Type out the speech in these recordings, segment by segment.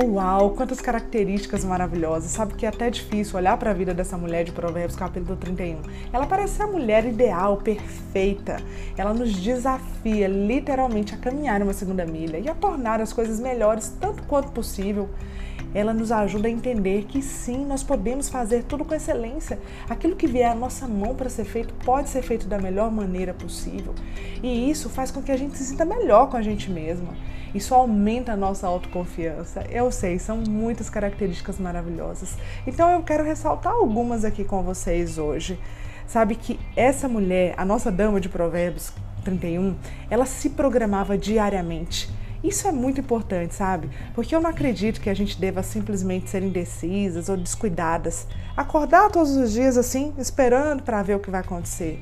Uau, quantas características maravilhosas. Sabe que é até difícil olhar para a vida dessa mulher de Provérbios, capítulo 31. Ela parece a mulher ideal, perfeita. Ela nos desafia literalmente a caminhar uma segunda milha e a tornar as coisas melhores tanto quanto possível ela nos ajuda a entender que sim, nós podemos fazer tudo com excelência. Aquilo que vier à nossa mão para ser feito pode ser feito da melhor maneira possível. E isso faz com que a gente se sinta melhor com a gente mesma. Isso aumenta a nossa autoconfiança. Eu sei, são muitas características maravilhosas. Então eu quero ressaltar algumas aqui com vocês hoje. Sabe que essa mulher, a nossa dama de Provérbios 31, ela se programava diariamente isso é muito importante, sabe? Porque eu não acredito que a gente deva simplesmente ser indecisas ou descuidadas. Acordar todos os dias assim, esperando para ver o que vai acontecer.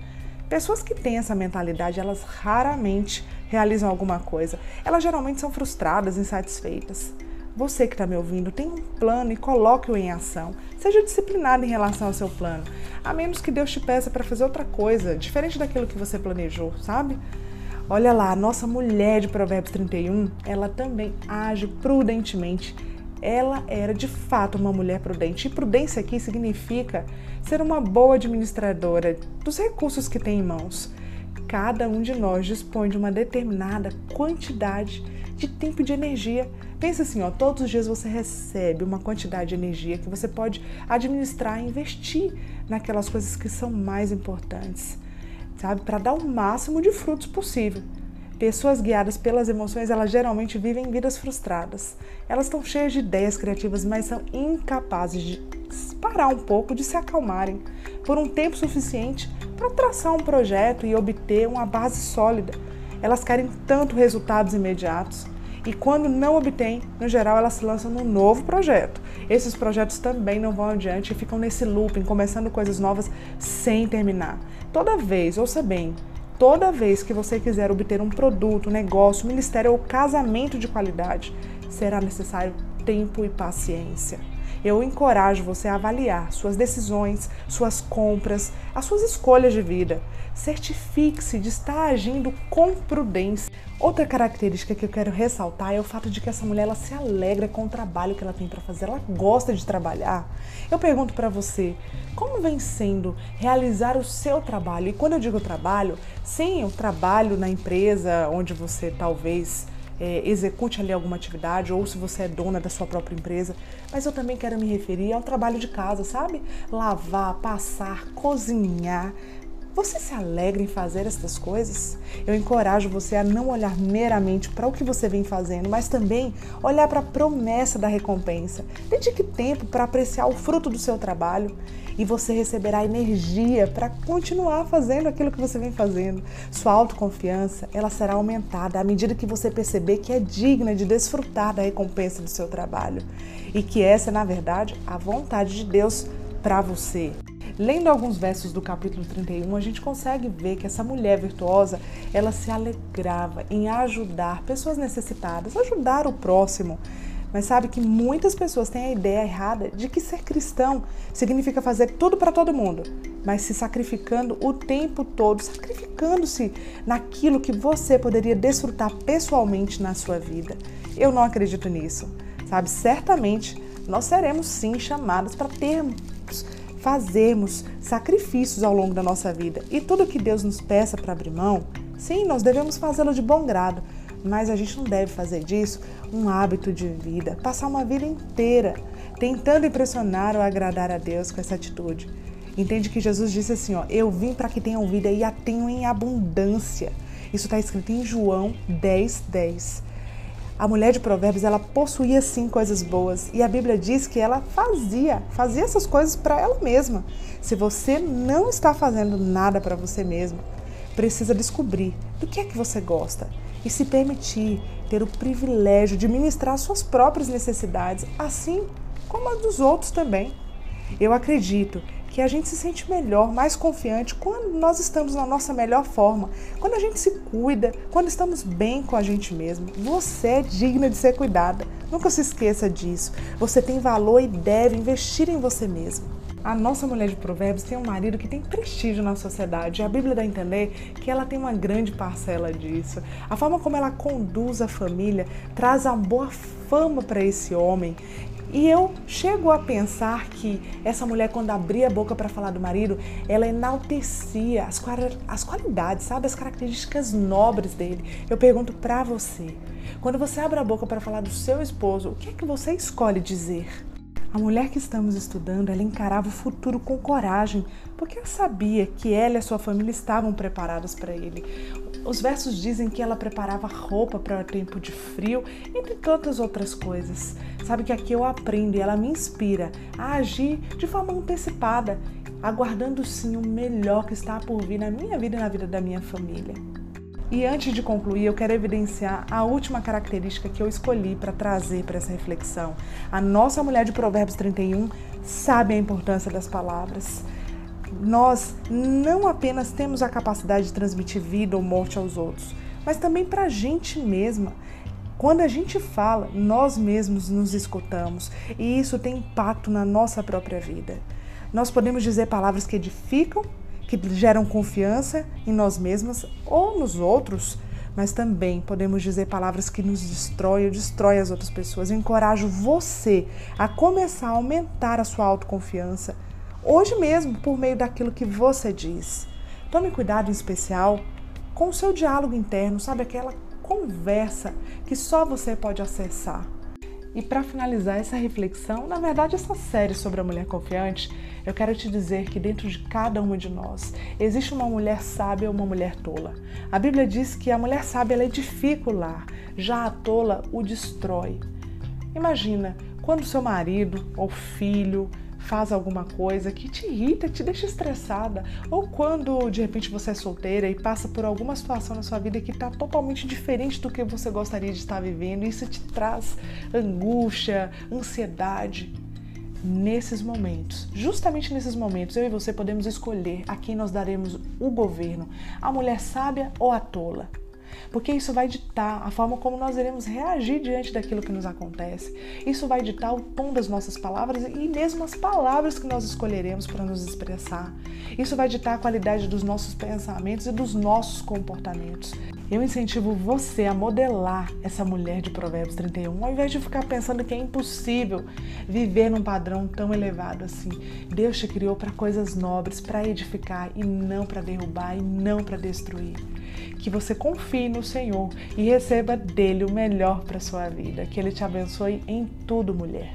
Pessoas que têm essa mentalidade, elas raramente realizam alguma coisa. Elas geralmente são frustradas, insatisfeitas. Você que está me ouvindo, tem um plano e coloque-o em ação. Seja disciplinado em relação ao seu plano, a menos que Deus te peça para fazer outra coisa, diferente daquilo que você planejou, sabe? Olha lá, a nossa mulher de Provérbios 31, ela também age prudentemente. Ela era de fato uma mulher prudente. E prudência aqui significa ser uma boa administradora dos recursos que tem em mãos. Cada um de nós dispõe de uma determinada quantidade de tempo e de energia. Pensa assim, ó, todos os dias você recebe uma quantidade de energia que você pode administrar e investir naquelas coisas que são mais importantes sabe? Para dar o máximo de frutos possível. Pessoas guiadas pelas emoções, elas geralmente vivem vidas frustradas. Elas estão cheias de ideias criativas, mas são incapazes de parar um pouco, de se acalmarem por um tempo suficiente para traçar um projeto e obter uma base sólida. Elas querem tanto resultados imediatos e quando não obtêm, no geral elas se lançam num novo projeto. Esses projetos também não vão adiante e ficam nesse looping, começando coisas novas sem terminar. Toda vez, ouça bem, toda vez que você quiser obter um produto, negócio, ministério ou casamento de qualidade, será necessário tempo e paciência. Eu encorajo você a avaliar suas decisões, suas compras, as suas escolhas de vida. Certifique-se de estar agindo com prudência. Outra característica que eu quero ressaltar é o fato de que essa mulher ela se alegra com o trabalho que ela tem para fazer, ela gosta de trabalhar. Eu pergunto para você, como vem sendo realizar o seu trabalho? E quando eu digo trabalho, sim, o trabalho na empresa onde você talvez é, execute ali alguma atividade ou se você é dona da sua própria empresa, mas eu também quero me referir ao trabalho de casa, sabe? Lavar, passar, cozinhar. Você se alegra em fazer essas coisas? Eu encorajo você a não olhar meramente para o que você vem fazendo, mas também olhar para a promessa da recompensa. Dedique tempo para apreciar o fruto do seu trabalho e você receberá energia para continuar fazendo aquilo que você vem fazendo. Sua autoconfiança, ela será aumentada à medida que você perceber que é digna de desfrutar da recompensa do seu trabalho e que essa é, na verdade, a vontade de Deus para você. Lendo alguns versos do capítulo 31, a gente consegue ver que essa mulher virtuosa, ela se alegrava em ajudar pessoas necessitadas, ajudar o próximo. Mas sabe que muitas pessoas têm a ideia errada de que ser cristão significa fazer tudo para todo mundo, mas se sacrificando o tempo todo, sacrificando-se naquilo que você poderia desfrutar pessoalmente na sua vida. Eu não acredito nisso. Sabe, certamente nós seremos sim chamados para termos fazermos sacrifícios ao longo da nossa vida. E tudo que Deus nos peça para abrir mão, sim, nós devemos fazê-lo de bom grado, mas a gente não deve fazer disso um hábito de vida, passar uma vida inteira tentando impressionar ou agradar a Deus com essa atitude. Entende que Jesus disse assim: ó, Eu vim para que tenham vida e a tenham em abundância. Isso está escrito em João 10, 10. A mulher de Provérbios, ela possuía sim coisas boas e a Bíblia diz que ela fazia, fazia essas coisas para ela mesma. Se você não está fazendo nada para você mesmo, precisa descobrir do que é que você gosta e se permitir ter o privilégio de ministrar suas próprias necessidades, assim como a dos outros também. Eu acredito que a gente se sente melhor, mais confiante quando nós estamos na nossa melhor forma, quando a gente se cuida, quando estamos bem com a gente mesmo. Você é digna de ser cuidada. Nunca se esqueça disso. Você tem valor e deve investir em você mesmo. A nossa mulher de Provérbios tem um marido que tem prestígio na sociedade. A Bíblia dá a entender que ela tem uma grande parcela disso. A forma como ela conduz a família traz a boa fama para esse homem. E eu chego a pensar que essa mulher, quando abria a boca para falar do marido, ela enaltecia as, as qualidades, sabe? As características nobres dele. Eu pergunto para você: quando você abre a boca para falar do seu esposo, o que é que você escolhe dizer? A mulher que estamos estudando, ela encarava o futuro com coragem, porque ela sabia que ela e a sua família estavam preparadas para ele. Os versos dizem que ela preparava roupa para o tempo de frio, entre tantas outras coisas. Sabe que aqui eu aprendo e ela me inspira a agir de forma antecipada, aguardando sim o melhor que está por vir na minha vida e na vida da minha família. E antes de concluir, eu quero evidenciar a última característica que eu escolhi para trazer para essa reflexão. A nossa mulher de Provérbios 31 sabe a importância das palavras. Nós não apenas temos a capacidade de transmitir vida ou morte aos outros, mas também para a gente mesma. Quando a gente fala, nós mesmos nos escutamos e isso tem impacto na nossa própria vida. Nós podemos dizer palavras que edificam que geram confiança em nós mesmas ou nos outros, mas também podemos dizer palavras que nos destroem ou destroem as outras pessoas. Eu encorajo você a começar a aumentar a sua autoconfiança, hoje mesmo, por meio daquilo que você diz. Tome cuidado em especial com o seu diálogo interno, sabe aquela conversa que só você pode acessar. E para finalizar essa reflexão, na verdade, essa série sobre a mulher confiante, eu quero te dizer que dentro de cada uma de nós existe uma mulher sábia ou uma mulher tola. A Bíblia diz que a mulher sábia ela edifica o lar, já a tola o destrói. Imagina quando seu marido ou filho faz alguma coisa que te irrita, te deixa estressada, ou quando de repente você é solteira e passa por alguma situação na sua vida que está totalmente diferente do que você gostaria de estar vivendo, e isso te traz angústia, ansiedade. Nesses momentos, justamente nesses momentos, eu e você podemos escolher a quem nós daremos o governo, a mulher sábia ou a tola porque isso vai ditar a forma como nós iremos reagir diante daquilo que nos acontece. Isso vai ditar o tom das nossas palavras e mesmo as palavras que nós escolheremos para nos expressar. Isso vai ditar a qualidade dos nossos pensamentos e dos nossos comportamentos. Eu incentivo você a modelar essa mulher de Provérbios 31, ao invés de ficar pensando que é impossível viver num padrão tão elevado assim. Deus te criou para coisas nobres, para edificar e não para derrubar e não para destruir que você confie no Senhor e receba dele o melhor para sua vida. Que ele te abençoe em tudo, mulher.